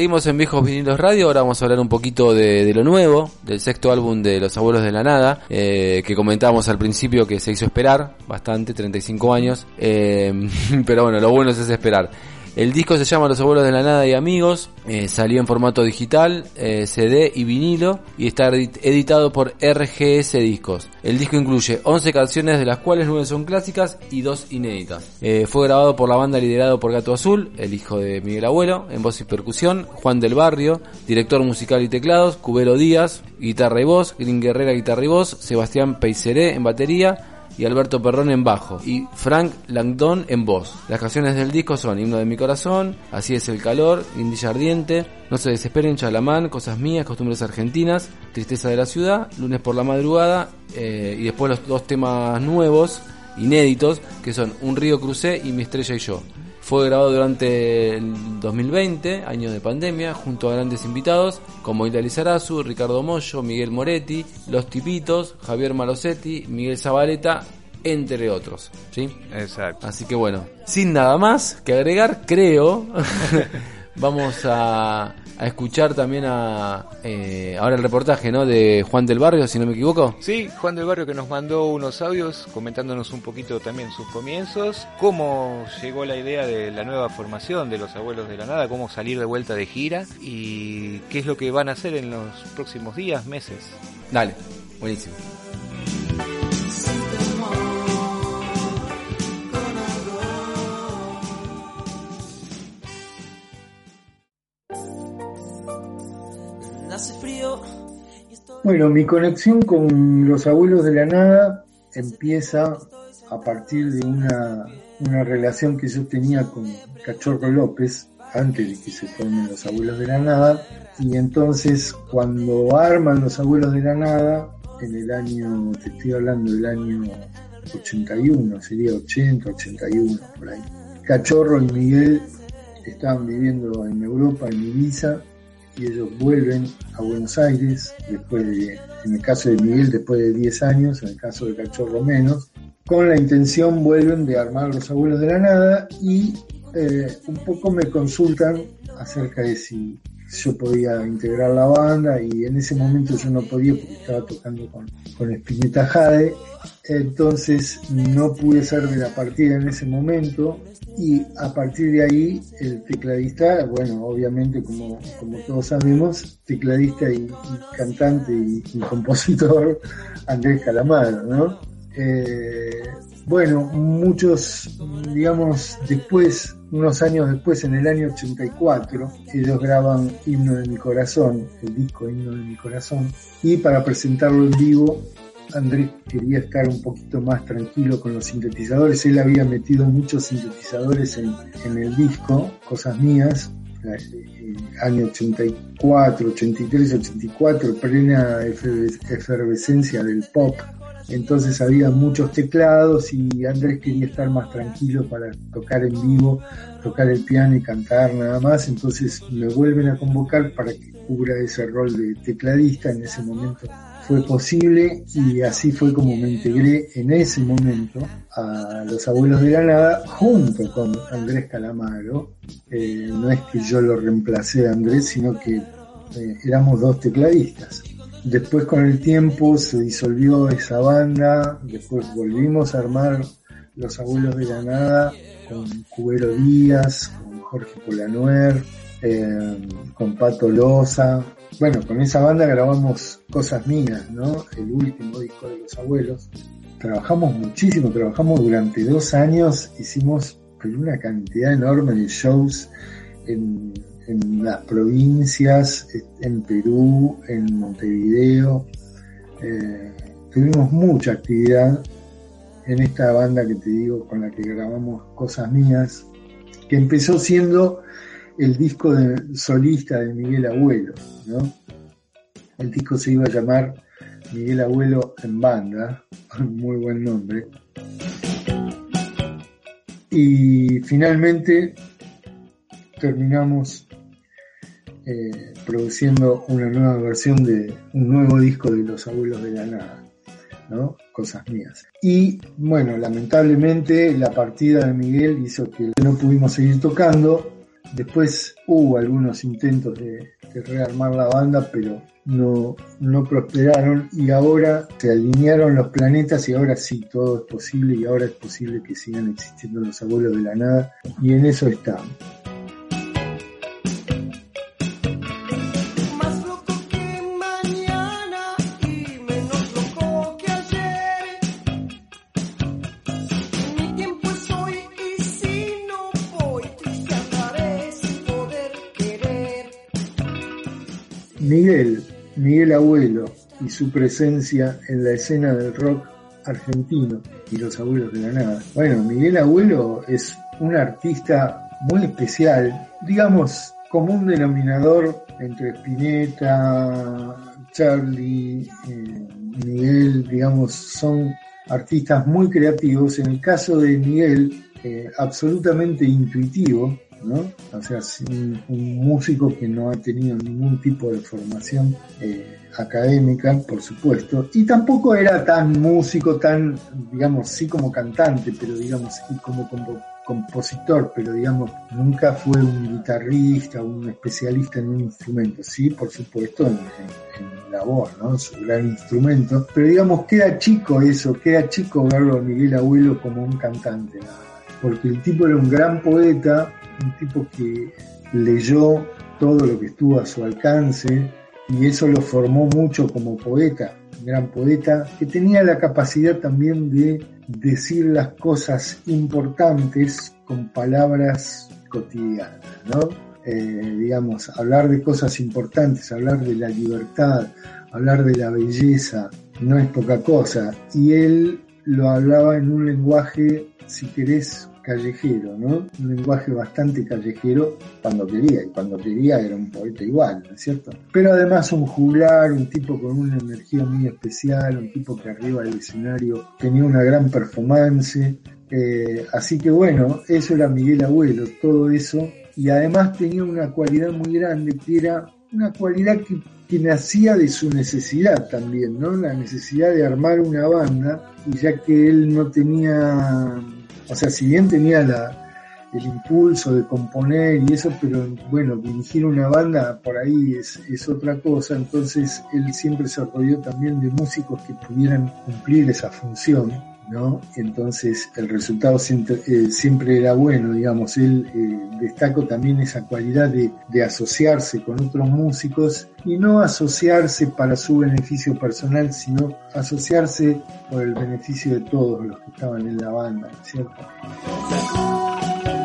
Seguimos en Viejos Vinilos Radio, ahora vamos a hablar un poquito de, lo nuevo, del sexto álbum de Los Abuelos de la Nada, eh, que comentábamos al principio que se hizo esperar bastante, 35 años, eh, [LAUGHS] pero bueno, lo bueno es esperar. El disco se llama Los Abuelos de la Nada y Amigos, eh, salió en formato digital, eh, CD y vinilo y está edit- editado por RGS Discos. El disco incluye 11 canciones de las cuales 9 son clásicas y 2 inéditas. Eh, fue grabado por la banda liderado por Gato Azul, el hijo de Miguel Abuelo, en voz y percusión, Juan del Barrio, director musical y teclados, Cubero Díaz, guitarra y voz, Green Guerrera guitarra y voz, Sebastián Peiseré en batería, y Alberto Perrón en bajo y Frank Langdon en voz. Las canciones del disco son Himno de mi corazón, Así es el calor, Indilla ardiente, No se desesperen, Chalamán, Cosas mías, Costumbres argentinas, Tristeza de la ciudad, Lunes por la madrugada eh, y después los dos temas nuevos, inéditos, que son Un río crucé y Mi estrella y yo. Fue grabado durante el 2020, año de pandemia, junto a grandes invitados como Hilda Lizarazu, Ricardo Mollo, Miguel Moretti, Los Tipitos, Javier Malosetti, Miguel Zabaleta, entre otros. ¿sí? Exacto. Así que bueno, sin nada más que agregar, creo, [LAUGHS] vamos a, a escuchar también a eh, ahora el reportaje ¿no? de Juan del Barrio, si no me equivoco. Sí, Juan del Barrio que nos mandó unos audios comentándonos un poquito también sus comienzos, cómo llegó la idea de la nueva formación de los abuelos de la nada, cómo salir de vuelta de gira y qué es lo que van a hacer en los próximos días, meses. Dale, buenísimo. Bueno, mi conexión con los abuelos de la nada empieza a partir de una, una relación que yo tenía con Cachorro López antes de que se formen los abuelos de la nada y entonces cuando arman los abuelos de la nada en el año, te estoy hablando del año 81, sería 80, 81 por ahí. Cachorro y Miguel estaban viviendo en Europa, en Ibiza, y ellos vuelven a Buenos Aires, después de, en el caso de Miguel, después de 10 años, en el caso de Cachorro menos, con la intención vuelven de armar los abuelos de la nada y eh, un poco me consultan acerca de si yo podía integrar la banda y en ese momento yo no podía porque estaba tocando con, con Spinetta Jade, entonces no pude ser de la partida en ese momento y a partir de ahí el tecladista, bueno, obviamente como, como todos sabemos, tecladista y, y cantante y, y, compositor [LAUGHS] Andrés Calamaro, ¿no? Eh, bueno, muchos, digamos, después, unos años después, en el año 84, ellos graban Himno de mi corazón, el disco Himno de mi corazón, y para presentarlo en vivo Andrés quería estar un poquito más tranquilo con los sintetizadores. Él había metido muchos sintetizadores en, en el disco, cosas mías, eh, año 84, 83, 84, plena efervescencia del pop. Entonces había muchos teclados y Andrés quería estar más tranquilo para tocar en vivo, tocar el piano y cantar nada más. Entonces me vuelven a convocar para que cubra ese rol de tecladista en ese momento fue posible y así fue como me integré en ese momento a los abuelos de la nada junto con Andrés Calamaro. Eh, no es que yo lo reemplacé a Andrés, sino que eh, éramos dos tecladistas. Después con el tiempo se disolvió esa banda, después volvimos a armar los abuelos de la nada con Cubero Díaz, con Jorge Polanuer, eh, con Pato Loza, bueno, con esa banda grabamos Cosas Mías, ¿no? El último disco de los abuelos. Trabajamos muchísimo, trabajamos durante dos años, hicimos una cantidad enorme de shows en, en las provincias, en Perú, en Montevideo. Eh, tuvimos mucha actividad en esta banda que te digo, con la que grabamos Cosas Mías, que empezó siendo el disco de solista de Miguel Abuelo, ¿no? El disco se iba a llamar Miguel Abuelo en banda, [LAUGHS] muy buen nombre. Y finalmente terminamos eh, produciendo una nueva versión de un nuevo disco de Los Abuelos de la Nada, ¿no? Cosas mías. Y bueno, lamentablemente la partida de Miguel hizo que no pudimos seguir tocando Después hubo algunos intentos de, rearmar la banda, pero no, no prosperaron y ahora se alinearon los planetas y ahora sí todo es posible y ahora es posible que sigan existiendo los abuelos de la nada y en eso estamos. Su presencia en la escena del rock argentino y los abuelos de la nada. Bueno, Miguel Abuelo es un artista muy especial, digamos, como un denominador entre Spinetta, Charlie, eh, Miguel, digamos, son artistas muy creativos. En el caso de Miguel, eh, absolutamente intuitivo, ¿no? O sea, un, músico que no ha tenido ningún tipo de formación eh, académica, por supuesto, y tampoco era tan músico, tan, digamos, sí como cantante, pero digamos, y como compo- compositor, pero digamos, nunca fue un guitarrista, un especialista en un instrumento, sí, por supuesto, en, la voz, ¿no? Su gran instrumento, pero digamos, queda chico eso, queda chico verlo a Miguel Abuelo como un cantante, porque el tipo era un gran poeta, un tipo que leyó todo lo que estuvo a su alcance y eso lo formó mucho como poeta, un gran poeta que tenía la capacidad también de decir las cosas importantes con palabras cotidianas, ¿no? Eh, digamos, hablar de cosas importantes, hablar de la libertad, hablar de la belleza, no es poca cosa. Y él lo hablaba en un lenguaje, si querés, callejero, ¿no? Un lenguaje bastante callejero cuando quería, y cuando quería era un poeta igual, ¿no es cierto? Pero además un juglar, un tipo con una energía muy especial, un tipo que arriba del escenario tenía una gran performance, eh, así que bueno, eso era Miguel Abuelo, todo eso, y además tenía una cualidad muy grande que era una cualidad que, que nacía de su necesidad también, ¿no? La necesidad de armar una banda, y ya que él no tenía, o sea, si bien tenía la, el impulso de componer y eso, pero bueno, dirigir una banda por ahí es, es otra cosa, entonces él siempre se rodeó también de músicos que pudieran cumplir esa función. ¿No? Entonces el resultado siempre, eh, siempre era bueno, digamos, él eh, destacó también esa cualidad de, de asociarse con otros músicos y no asociarse para su beneficio personal, sino asociarse por el beneficio de todos los que estaban en la banda, ¿no es ¿cierto?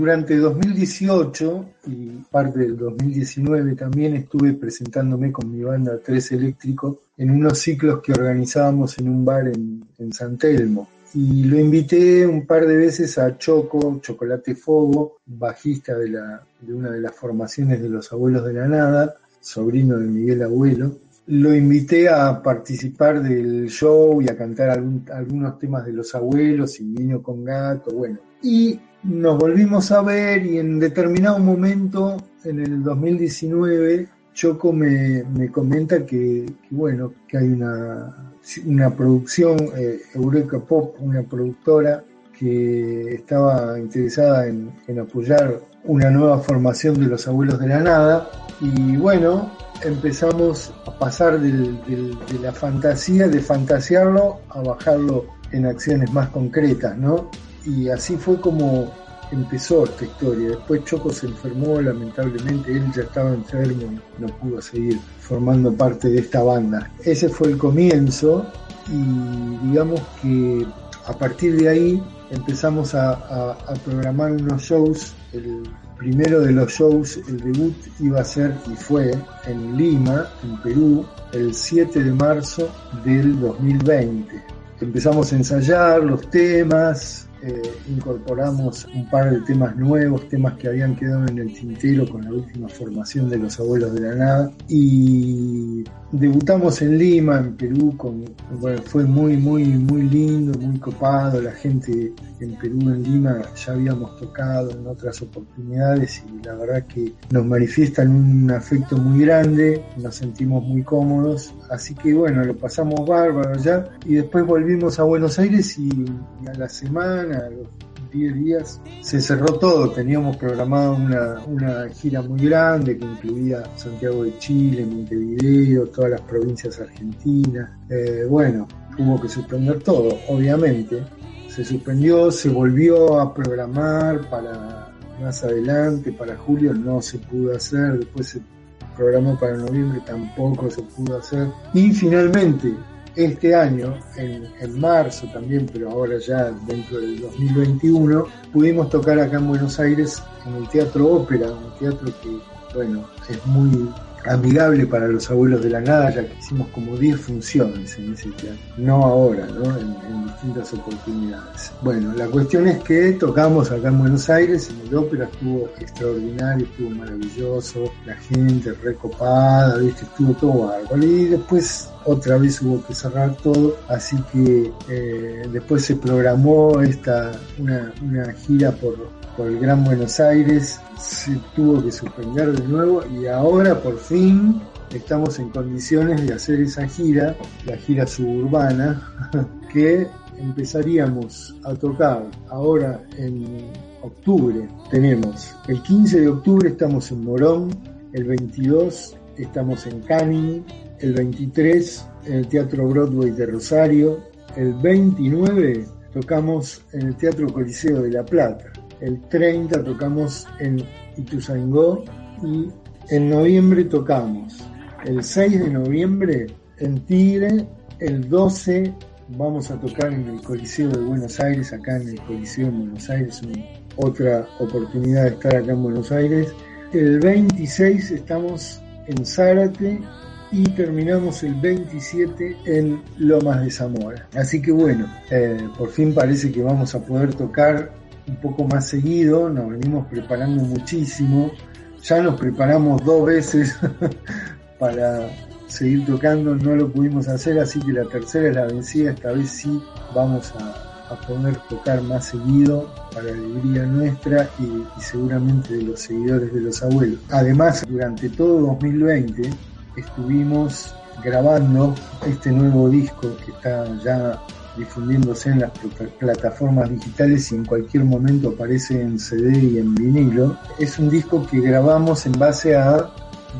Durante 2018 y parte del 2019 también estuve presentándome con mi banda Tres Eléctrico en unos ciclos que organizábamos en un bar en, en San Telmo. Y lo invité un par de veces a Choco, Chocolate Fogo, bajista de, la, de una de las formaciones de los Abuelos de la Nada, sobrino de Miguel Abuelo. Lo invité a participar del show y a cantar algunos temas de los abuelos y Niño con Gato, bueno. Y nos volvimos a ver y en determinado momento, en el 2019, Choco me, me comenta que, bueno, que hay una, una producción, eh, Eureka Pop, una productora que estaba interesada en, en apoyar una nueva formación de los abuelos de la nada y bueno, empezamos a pasar de la fantasía, de fantasearlo, a bajarlo en acciones más concretas, ¿no? Y así fue como empezó esta historia. Después Choco se enfermó, lamentablemente, él ya estaba enfermo y no pudo seguir formando parte de esta banda. Ese fue el comienzo y digamos que a partir de ahí empezamos a, a, a programar unos shows. El primero de los shows, el debut iba a ser y fue en Lima, en Perú, el 7 de marzo del 2020. Empezamos a ensayar los temas, eh, incorporamos un par de temas nuevos, temas que habían quedado en el tintero con la última formación de los abuelos de la nada. Y debutamos en Lima, en Perú, con, bueno, fue muy, muy, muy lindo, muy copado. La gente en Perú, en Lima, ya habíamos tocado en otras oportunidades y la verdad que nos manifiestan un afecto muy grande, nos sentimos muy cómodos. Así que bueno, lo pasamos bárbaro ya y después volvimos a Buenos Aires y, y a la semana, a los 10 días, se cerró todo. Teníamos programado una, una gira muy grande que incluía Santiago de Chile, Montevideo, todas las provincias argentinas. Eh, bueno, hubo que suspender todo, obviamente. Se suspendió, se volvió a programar para más adelante, para julio no se pudo hacer, después se programó para noviembre, tampoco se pudo hacer. Y finalmente, este año, en, en, marzo también, pero ahora ya dentro del 2021, pudimos tocar acá en Buenos Aires en el Teatro Ópera, un teatro que, bueno, es muy amigable para los abuelos de la nada, ya que hicimos como 10 funciones en ese teatro, no ahora, ¿no? En, distintas oportunidades. Bueno, la cuestión es que tocamos acá en Buenos Aires, en el ópera estuvo extraordinario, estuvo maravilloso, la gente recopada, ¿viste? estuvo todo bárbaro. Y después otra vez hubo que cerrar todo, así que eh, después se programó esta una, una gira por, el Gran Buenos Aires, se tuvo que suspender de nuevo y ahora por fin estamos en condiciones de hacer esa gira, la gira suburbana, [LAUGHS] que empezaríamos a tocar ahora en octubre. Tenemos el 15 de octubre estamos en Morón, el 22 estamos en Canning, el 23 en el Teatro Broadway de Rosario, el 29 tocamos en el Teatro Coliseo de La Plata, el 30 tocamos en Ituzaingó y en noviembre tocamos el 6 de noviembre en Tigre, el 12 vamos a tocar en el Coliseo de Buenos Aires, acá en el Coliseo de Buenos Aires, otra oportunidad de estar acá en Buenos Aires. El 26 estamos en Zárate y terminamos el 27 en Lomas de Zamora. Así que bueno, eh, por fin parece que vamos a poder tocar un poco más seguido, nos venimos preparando muchísimo, ya nos preparamos dos veces [LAUGHS] para seguir tocando, no lo pudimos hacer, así que la tercera es la vencida, esta vez sí vamos a, a poder tocar más seguido para alegría nuestra y, y, seguramente de los seguidores de los abuelos. Además, durante todo 2020 estuvimos grabando este nuevo disco que está ya difundiéndose en las plataformas digitales y en cualquier momento aparece en CD y en vinilo. Es un disco que grabamos en base a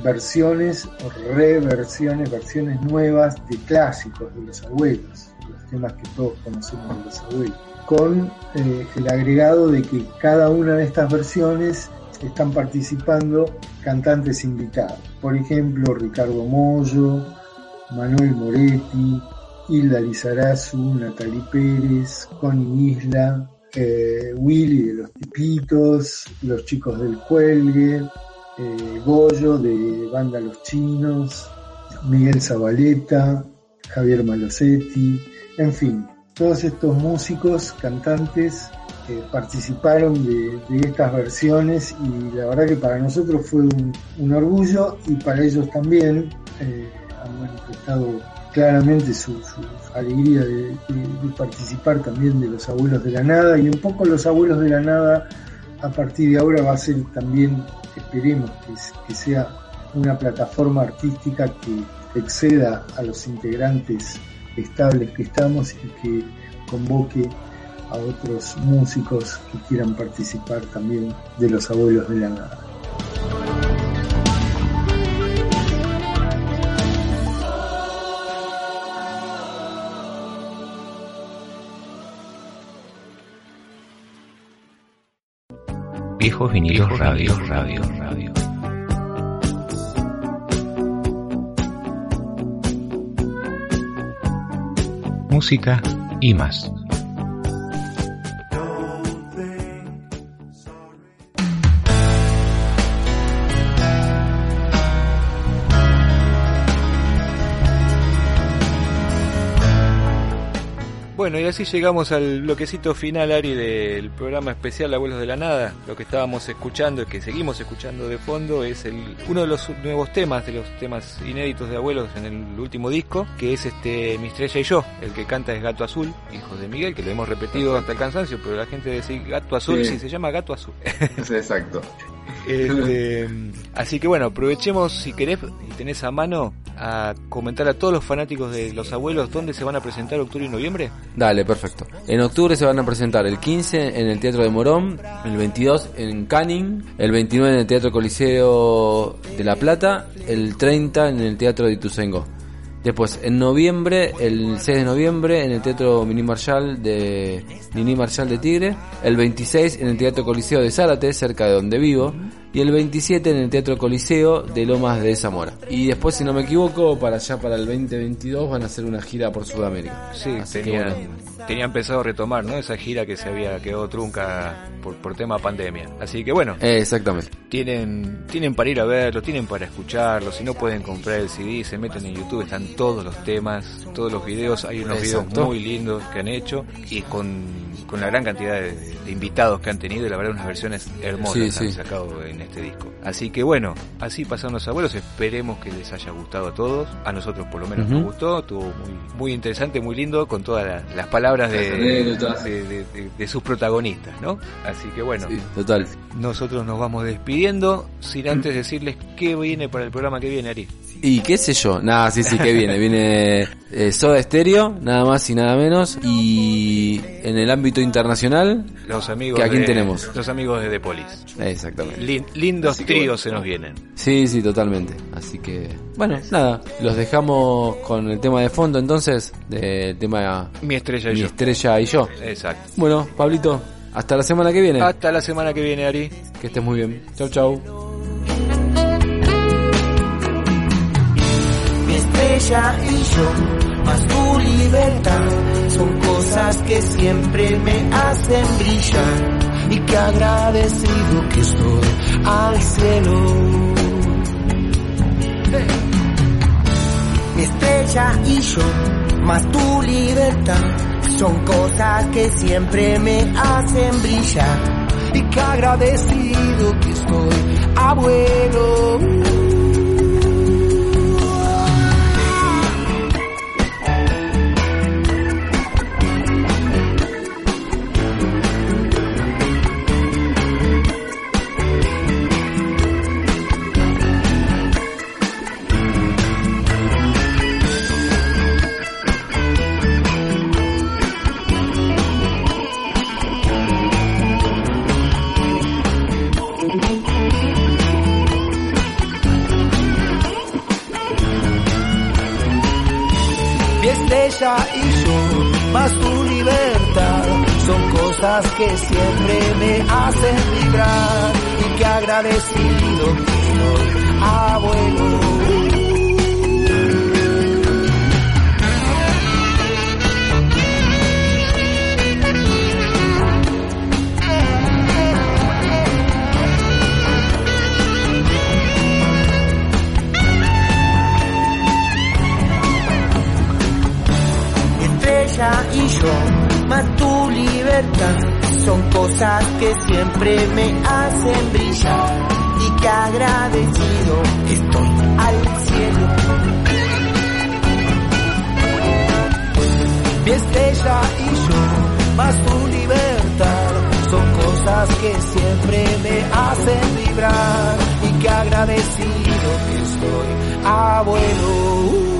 versiones o reversiones, versiones nuevas de clásicos de los abuelos, los temas que todos conocemos de los abuelos, con eh, el agregado de que cada una de estas versiones están participando cantantes invitados. Por ejemplo, Ricardo Mollo, Manuel Moretti, Hilda Lizarazu, Natalie Pérez, Connie Isla, eh, Willy de los Tipitos, Los Chicos del Cuelgue, eh, Goyo de Banda Los Chinos, Miguel Zabaleta, Javier Malosetti, en fin, todos estos músicos, cantantes, eh, participaron de, estas versiones y la verdad que para nosotros fue un, un orgullo y para ellos también eh, han manifestado claramente su, su alegría de, participar también de los abuelos de la nada y un poco los abuelos de la nada a partir de ahora va a ser también esperemos que, que sea una plataforma artística que exceda a los integrantes estables que estamos y que convoque a otros músicos que quieran participar también de los abuelos de la nada. Viejos vinilos radio, radio, radio. Música y más. Bueno, y así llegamos al bloquecito final, Ari, del programa especial Abuelos de la Nada. Lo que estábamos escuchando y que seguimos escuchando de fondo es el, uno de los nuevos temas, de los temas inéditos de Abuelos en el último disco, que es este Mi Estrella y Yo. El que canta es Gato Azul, hijo de Miguel, que lo hemos repetido hasta el cansancio, pero la gente dice Gato Azul, sí, Sí. se llama Gato Azul. [LAUGHS] Sí, exacto. Este, así que bueno, aprovechemos si querés y tenés a mano a comentar a todos los fanáticos de los abuelos dónde se van a presentar octubre y noviembre. Dale, perfecto. En octubre se van a presentar el 15 en el Teatro de Morón, el 22 en Canning, el 29 en el Teatro Coliseo de La Plata, el 30 en el Teatro de Ituzaingó. Después, en noviembre, el 6 de noviembre, en el Teatro Mini Marshall de Mini Marshall de Tigre, el 26 en el Teatro Coliseo de Zárate, cerca de donde vivo, y el 27 en el Teatro Coliseo de Lomas de Zamora. Y después, si no me equivoco, para allá para el 2022 van a hacer una gira por Sudamérica. Sí, Así que bueno. Tenían pensado retomar ¿no? esa gira que se había quedado trunca por, por tema pandemia. Así que bueno, Eh, exactamente. tienen, tienen para ir a verlo, tienen para escucharlo, si no pueden comprar el CD, se meten en YouTube, están todos los temas, todos los videos, hay unos Exacto. videos muy lindos que han hecho y con, con la gran cantidad de, de invitados que han tenido y la verdad unas versiones hermosas Sí, han sí. sacado en este disco. Así que bueno, así pasaron los abuelos, esperemos que les haya gustado a todos, a nosotros por lo menos nos gustó, estuvo muy, muy interesante, muy lindo con todas la- las palabras de, Las anécdotas. de, de- de- de sus protagonistas, ¿no? Así que bueno. Total. Nosotros nos vamos despidiendo sin antes decirles qué viene para el programa que viene, Ari. Y qué sé yo, nada, sí, sí, que viene. Viene eh, Soda Stereo, nada más y nada menos. Y en el ámbito internacional, Los amigos ¿Que a quién de- tenemos? Los amigos de The Police. Exactamente. Lin- lindos tríos bueno. se nos vienen. Sí, sí, totalmente. Así que, bueno, nada, los dejamos con el tema de fondo entonces, del tema Mi estrella y Mi yo. estrella y yo. Exacto. Bueno, Pablito, hasta la semana que viene. Hasta la semana que viene, Ari. Que estés muy bien. Chau, chau. Y yo, más tu libertad, son cosas que siempre me hacen brillar. Y que agradecido que estoy al cielo. Mi estrella y yo, más tu libertad, son cosas que siempre me hacen brillar. Y que agradecido que estoy abuelo. Cosas que siempre me hacen vibrar y que agradecido estoy, abuelo. Y yo, son cosas que siempre me hacen brillar y que agradecido estoy al cielo. Mi estrella y yo, más tu libertad, son cosas que siempre me hacen vibrar y que agradecido estoy, abuelo.